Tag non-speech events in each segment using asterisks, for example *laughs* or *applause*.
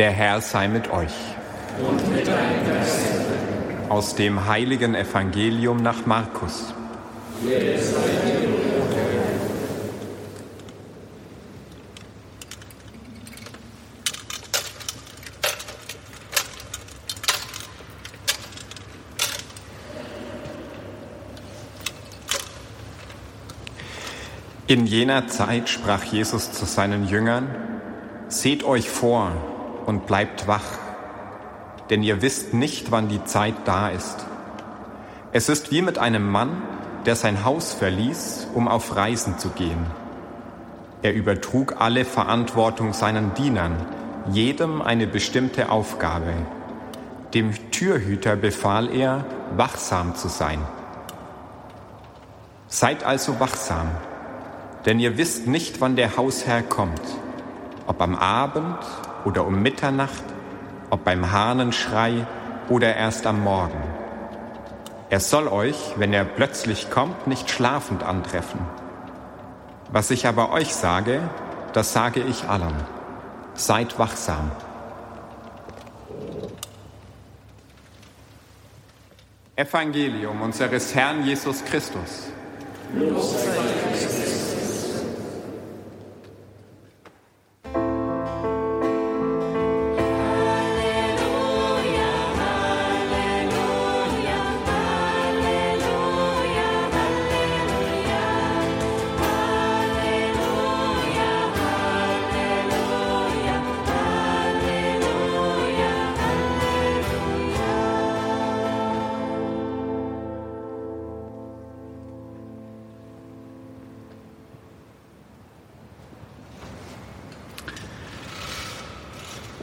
Der Herr sei mit euch. Und mit. Aus dem heiligen Evangelium nach Markus. In jener Zeit sprach Jesus zu seinen Jüngern, Seht euch vor und bleibt wach, denn ihr wisst nicht, wann die Zeit da ist. Es ist wie mit einem Mann, der sein Haus verließ, um auf Reisen zu gehen. Er übertrug alle Verantwortung seinen Dienern, jedem eine bestimmte Aufgabe. Dem Türhüter befahl er, wachsam zu sein. Seid also wachsam, denn ihr wisst nicht, wann der Hausherr kommt, ob am Abend oder um Mitternacht, ob beim Hahnenschrei oder erst am Morgen. Er soll euch, wenn er plötzlich kommt, nicht schlafend antreffen. Was ich aber euch sage, das sage ich allen. Seid wachsam. Evangelium unseres Herrn Jesus Christus. Los sei Christus.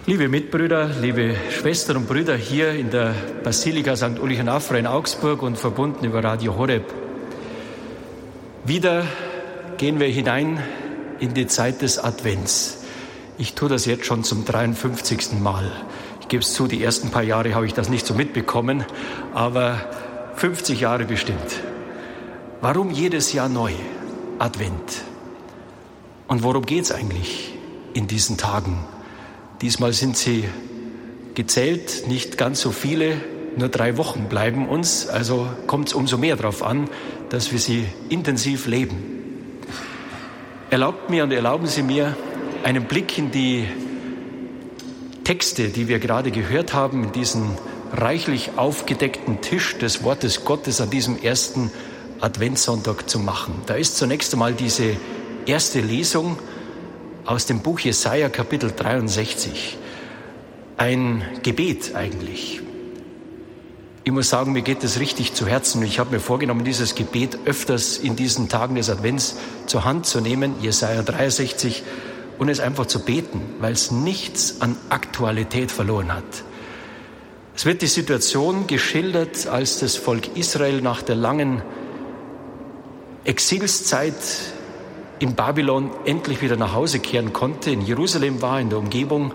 Liebe Mitbrüder, liebe Schwestern und Brüder hier in der Basilika St. Ulrich Afra in Augsburg und verbunden über Radio Horeb. Wieder gehen wir hinein in die Zeit des Advents. Ich tue das jetzt schon zum 53. Mal. Ich gebe es zu, die ersten paar Jahre habe ich das nicht so mitbekommen, aber 50 Jahre bestimmt. Warum jedes Jahr neu Advent? Und worum geht es eigentlich in diesen Tagen? Diesmal sind sie gezählt, nicht ganz so viele, nur drei Wochen bleiben uns, also kommt es umso mehr darauf an, dass wir sie intensiv leben. Erlaubt mir und erlauben Sie mir einen Blick in die Texte, die wir gerade gehört haben, in diesen reichlich aufgedeckten Tisch des Wortes Gottes an diesem ersten Adventssonntag zu machen. Da ist zunächst einmal diese erste Lesung aus dem Buch Jesaja Kapitel 63. Ein Gebet eigentlich. Ich muss sagen, mir geht es richtig zu Herzen. Ich habe mir vorgenommen, dieses Gebet öfters in diesen Tagen des Advents zur Hand zu nehmen, Jesaja 63, und es einfach zu beten, weil es nichts an Aktualität verloren hat. Es wird die Situation geschildert, als das Volk Israel nach der langen Exilszeit in Babylon endlich wieder nach Hause kehren konnte, in Jerusalem war, in der Umgebung.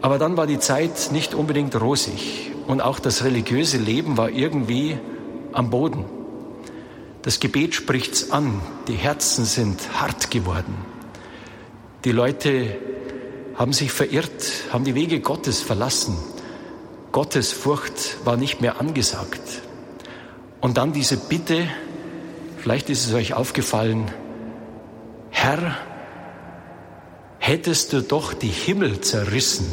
Aber dann war die Zeit nicht unbedingt rosig und auch das religiöse Leben war irgendwie am Boden. Das Gebet spricht's an, die Herzen sind hart geworden. Die Leute haben sich verirrt, haben die Wege Gottes verlassen. Gottes Furcht war nicht mehr angesagt. Und dann diese Bitte, vielleicht ist es euch aufgefallen, Herr, hättest du doch die Himmel zerrissen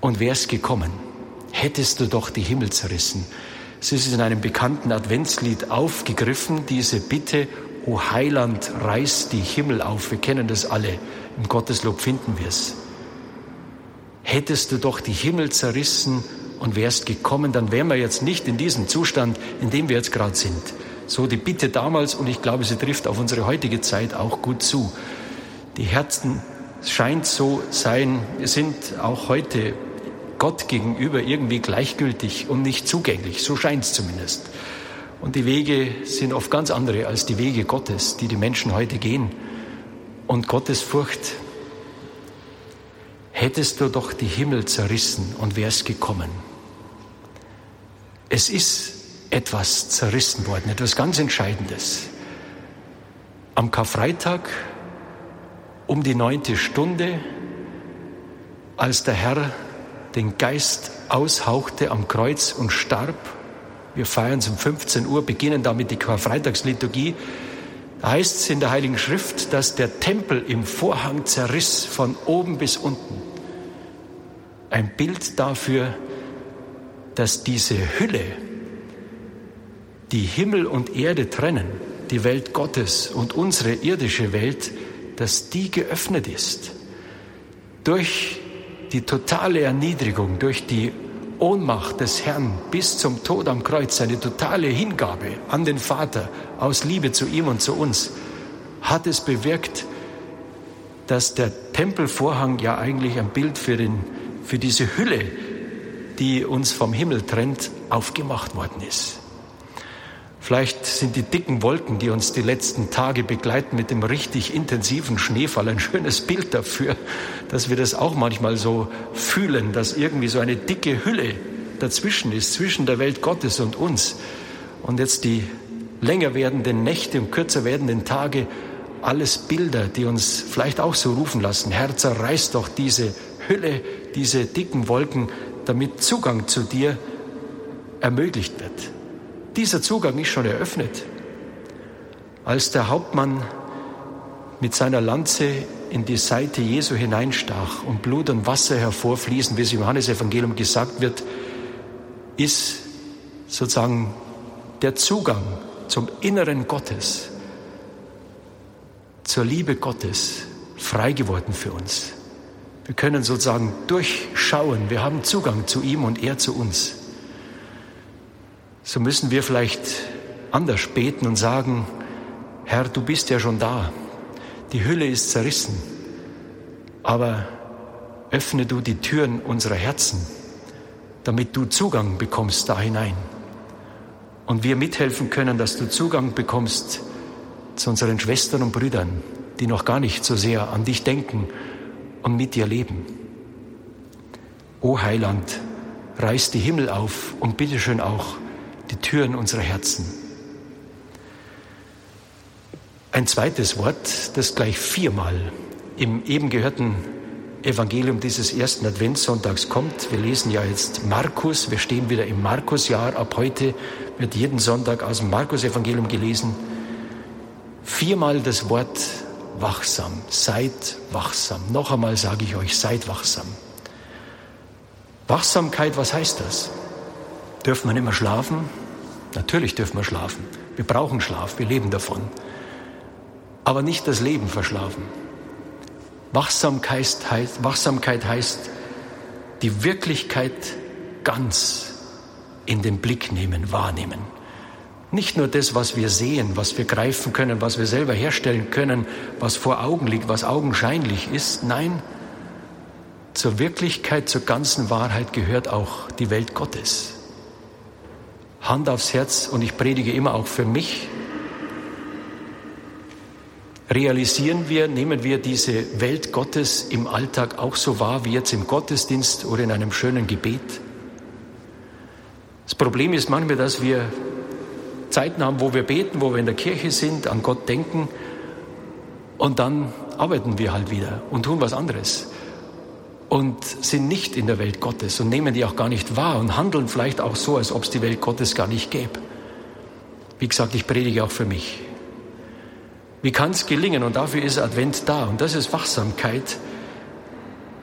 und wärst gekommen, hättest du doch die Himmel zerrissen. Es ist in einem bekannten Adventslied aufgegriffen, diese Bitte, O Heiland, reiß die Himmel auf. Wir kennen das alle. Im Gotteslob finden wir es. Hättest du doch die Himmel zerrissen und wärst gekommen, dann wären wir jetzt nicht in diesem Zustand, in dem wir jetzt gerade sind. So die Bitte damals und ich glaube, sie trifft auf unsere heutige Zeit auch gut zu. Die Herzen scheint so sein, sind auch heute Gott gegenüber irgendwie gleichgültig und nicht zugänglich. So scheint es zumindest. Und die Wege sind oft ganz andere als die Wege Gottes, die die Menschen heute gehen. Und Gottes Furcht, hättest du doch die Himmel zerrissen und wärst gekommen. Es ist etwas zerrissen worden, etwas ganz Entscheidendes. Am Karfreitag um die neunte Stunde als der Herr den Geist aushauchte am Kreuz und starb. Wir feiern es um 15 Uhr, beginnen damit die Karfreitagsliturgie. Da heißt es in der Heiligen Schrift, dass der Tempel im Vorhang zerriss von oben bis unten. Ein Bild dafür, dass diese Hülle, die Himmel und Erde trennen, die Welt Gottes und unsere irdische Welt, dass die geöffnet ist. Durch die totale Erniedrigung, durch die Ohnmacht des Herrn bis zum Tod am Kreuz, seine totale Hingabe an den Vater aus Liebe zu ihm und zu uns, hat es bewirkt, dass der Tempelvorhang ja eigentlich ein Bild für, den, für diese Hülle, die uns vom Himmel trennt, aufgemacht worden ist. Vielleicht sind die dicken Wolken, die uns die letzten Tage begleiten mit dem richtig intensiven Schneefall, ein schönes Bild dafür, dass wir das auch manchmal so fühlen, dass irgendwie so eine dicke Hülle dazwischen ist, zwischen der Welt Gottes und uns. Und jetzt die länger werdenden Nächte und kürzer werdenden Tage, alles Bilder, die uns vielleicht auch so rufen lassen. Herr, zerreiß doch diese Hülle, diese dicken Wolken, damit Zugang zu dir ermöglicht wird. Dieser Zugang ist schon eröffnet. Als der Hauptmann mit seiner Lanze in die Seite Jesu hineinstach und Blut und Wasser hervorfließen, wie es im Johannesevangelium gesagt wird, ist sozusagen der Zugang zum Inneren Gottes, zur Liebe Gottes frei geworden für uns. Wir können sozusagen durchschauen, wir haben Zugang zu ihm und er zu uns so müssen wir vielleicht anders beten und sagen, Herr, du bist ja schon da. Die Hülle ist zerrissen. Aber öffne du die Türen unserer Herzen, damit du Zugang bekommst da hinein. Und wir mithelfen können, dass du Zugang bekommst zu unseren Schwestern und Brüdern, die noch gar nicht so sehr an dich denken und mit dir leben. O Heiland, reiß die Himmel auf und bitteschön auch die Türen unserer Herzen. Ein zweites Wort, das gleich viermal im eben gehörten Evangelium dieses ersten Adventssonntags kommt. Wir lesen ja jetzt Markus, wir stehen wieder im Markusjahr. Ab heute wird jeden Sonntag aus dem Markus-Evangelium gelesen. Viermal das Wort wachsam, seid wachsam. Noch einmal sage ich euch, seid wachsam. Wachsamkeit, was heißt das? Dürfen wir nicht mehr schlafen? Natürlich dürfen wir schlafen. Wir brauchen Schlaf, wir leben davon. Aber nicht das Leben verschlafen. Wachsamkeit heißt, Wachsamkeit heißt die Wirklichkeit ganz in den Blick nehmen, wahrnehmen. Nicht nur das, was wir sehen, was wir greifen können, was wir selber herstellen können, was vor Augen liegt, was augenscheinlich ist. Nein, zur Wirklichkeit, zur ganzen Wahrheit gehört auch die Welt Gottes. Hand aufs Herz und ich predige immer auch für mich. Realisieren wir, nehmen wir diese Welt Gottes im Alltag auch so wahr wie jetzt im Gottesdienst oder in einem schönen Gebet? Das Problem ist manchmal, dass wir Zeiten haben, wo wir beten, wo wir in der Kirche sind, an Gott denken und dann arbeiten wir halt wieder und tun was anderes und sind nicht in der Welt Gottes und nehmen die auch gar nicht wahr und handeln vielleicht auch so, als ob es die Welt Gottes gar nicht gäbe. Wie gesagt, ich predige auch für mich. Wie kann es gelingen? Und dafür ist Advent da. Und das ist Wachsamkeit,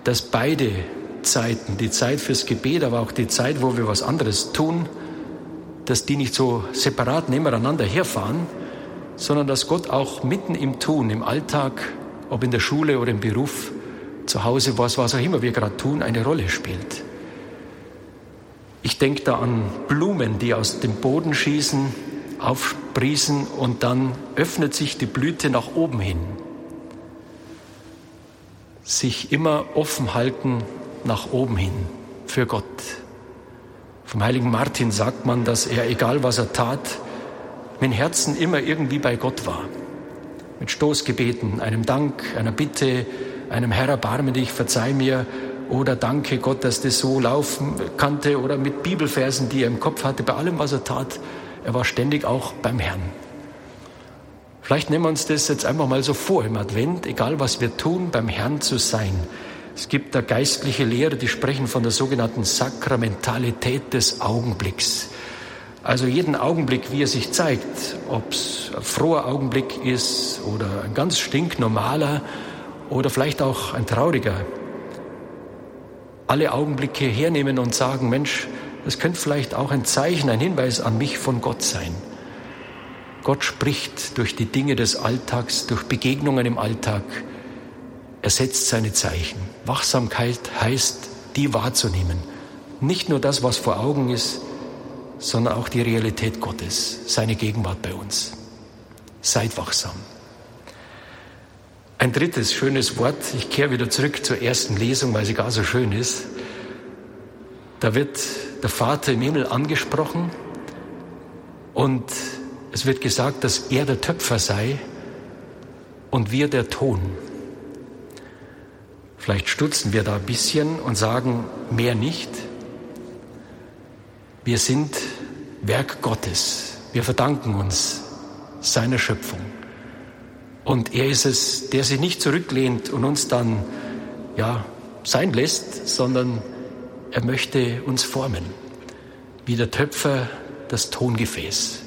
dass beide Zeiten, die Zeit fürs Gebet, aber auch die Zeit, wo wir was anderes tun, dass die nicht so separat nebeneinander herfahren, sondern dass Gott auch mitten im Tun, im Alltag, ob in der Schule oder im Beruf, zu Hause, was, was auch immer wir gerade tun, eine Rolle spielt. Ich denke da an Blumen, die aus dem Boden schießen, aufsprießen und dann öffnet sich die Blüte nach oben hin. Sich immer offen halten nach oben hin für Gott. Vom heiligen Martin sagt man, dass er, egal was er tat, mit Herzen immer irgendwie bei Gott war. Mit Stoßgebeten, einem Dank, einer Bitte, einem Herr erbarme dich, verzeih mir oder danke Gott, dass das so laufen konnte oder mit Bibelversen, die er im Kopf hatte, bei allem, was er tat. Er war ständig auch beim Herrn. Vielleicht nehmen wir uns das jetzt einfach mal so vor im Advent, egal was wir tun, beim Herrn zu sein. Es gibt da geistliche Lehre, die sprechen von der sogenannten Sakramentalität des Augenblicks. Also jeden Augenblick, wie er sich zeigt, ob es ein froher Augenblick ist oder ein ganz stinknormaler oder vielleicht auch ein trauriger. Alle Augenblicke hernehmen und sagen, Mensch, das könnte vielleicht auch ein Zeichen, ein Hinweis an mich von Gott sein. Gott spricht durch die Dinge des Alltags, durch Begegnungen im Alltag. Er setzt seine Zeichen. Wachsamkeit heißt, die wahrzunehmen. Nicht nur das, was vor Augen ist, sondern auch die Realität Gottes, seine Gegenwart bei uns. Seid wachsam. Ein drittes schönes Wort, ich kehre wieder zurück zur ersten Lesung, weil sie gar so schön ist. Da wird der Vater im Himmel angesprochen und es wird gesagt, dass er der Töpfer sei und wir der Ton. Vielleicht stutzen wir da ein bisschen und sagen mehr nicht. Wir sind Werk Gottes. Wir verdanken uns seiner Schöpfung. Und er ist es, der sich nicht zurücklehnt und uns dann, ja, sein lässt, sondern er möchte uns formen. Wie der Töpfer das Tongefäß.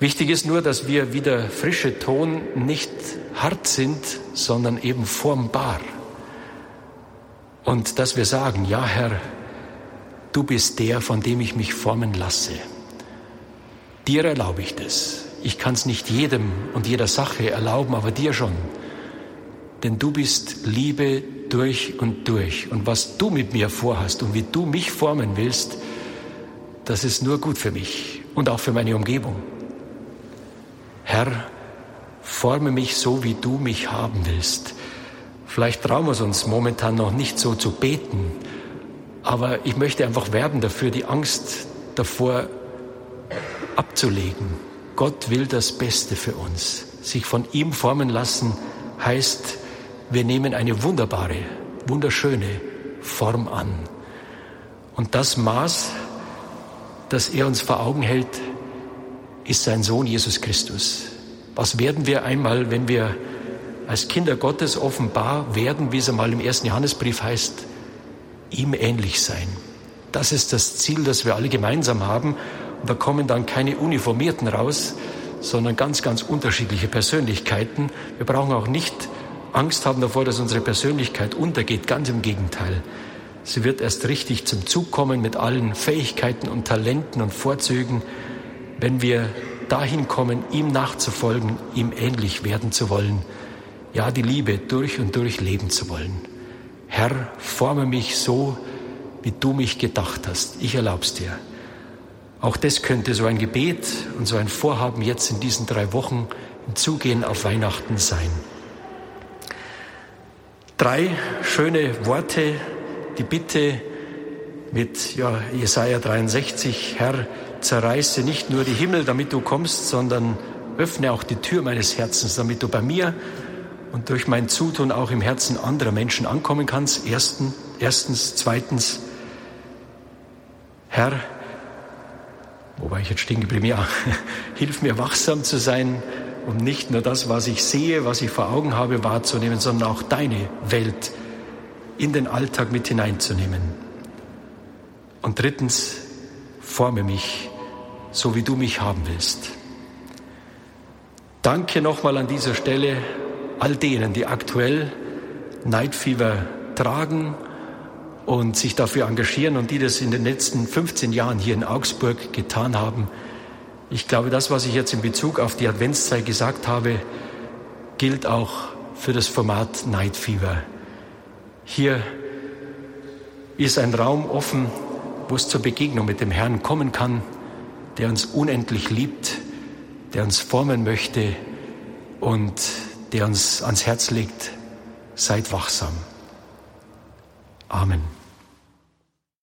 Wichtig ist nur, dass wir wie der frische Ton nicht hart sind, sondern eben formbar. Und dass wir sagen, ja Herr, du bist der, von dem ich mich formen lasse. Dir erlaube ich das. Ich kann es nicht jedem und jeder Sache erlauben, aber dir schon. Denn du bist Liebe durch und durch. Und was du mit mir vorhast und wie du mich formen willst, das ist nur gut für mich und auch für meine Umgebung. Herr, forme mich so, wie du mich haben willst. Vielleicht trauen wir es uns momentan noch nicht so zu beten, aber ich möchte einfach werben dafür, die Angst davor abzulegen. Gott will das Beste für uns. Sich von ihm formen lassen heißt, wir nehmen eine wunderbare, wunderschöne Form an. Und das Maß, das er uns vor Augen hält, ist sein Sohn Jesus Christus. Was werden wir einmal, wenn wir als Kinder Gottes offenbar werden, wie es einmal im ersten Johannesbrief heißt, ihm ähnlich sein. Das ist das Ziel, das wir alle gemeinsam haben. Da kommen dann keine Uniformierten raus, sondern ganz, ganz unterschiedliche Persönlichkeiten. Wir brauchen auch nicht Angst haben davor, dass unsere Persönlichkeit untergeht. Ganz im Gegenteil. Sie wird erst richtig zum Zug kommen mit allen Fähigkeiten und Talenten und Vorzügen, wenn wir dahin kommen, ihm nachzufolgen, ihm ähnlich werden zu wollen, ja die Liebe durch und durch leben zu wollen. Herr, forme mich so, wie du mich gedacht hast. Ich erlaub's dir. Auch das könnte so ein Gebet und so ein Vorhaben jetzt in diesen drei Wochen im Zugehen auf Weihnachten sein. Drei schöne Worte, die Bitte mit ja, Jesaja 63, Herr, zerreiße nicht nur die Himmel, damit du kommst, sondern öffne auch die Tür meines Herzens, damit du bei mir und durch mein Zutun auch im Herzen anderer Menschen ankommen kannst. Ersten, erstens, zweitens, Herr, wo war ich jetzt stehen geblieben? Ja, *laughs* hilf mir wachsam zu sein, um nicht nur das, was ich sehe, was ich vor Augen habe, wahrzunehmen, sondern auch deine Welt in den Alltag mit hineinzunehmen. Und drittens, forme mich so wie du mich haben willst. Danke nochmal an dieser Stelle all denen, die aktuell Night Fever tragen und sich dafür engagieren und die das in den letzten 15 Jahren hier in Augsburg getan haben. Ich glaube, das, was ich jetzt in Bezug auf die Adventszeit gesagt habe, gilt auch für das Format Night Fever. Hier ist ein Raum offen, wo es zur Begegnung mit dem Herrn kommen kann der uns unendlich liebt, der uns formen möchte und der uns ans Herz legt, seid wachsam. Amen.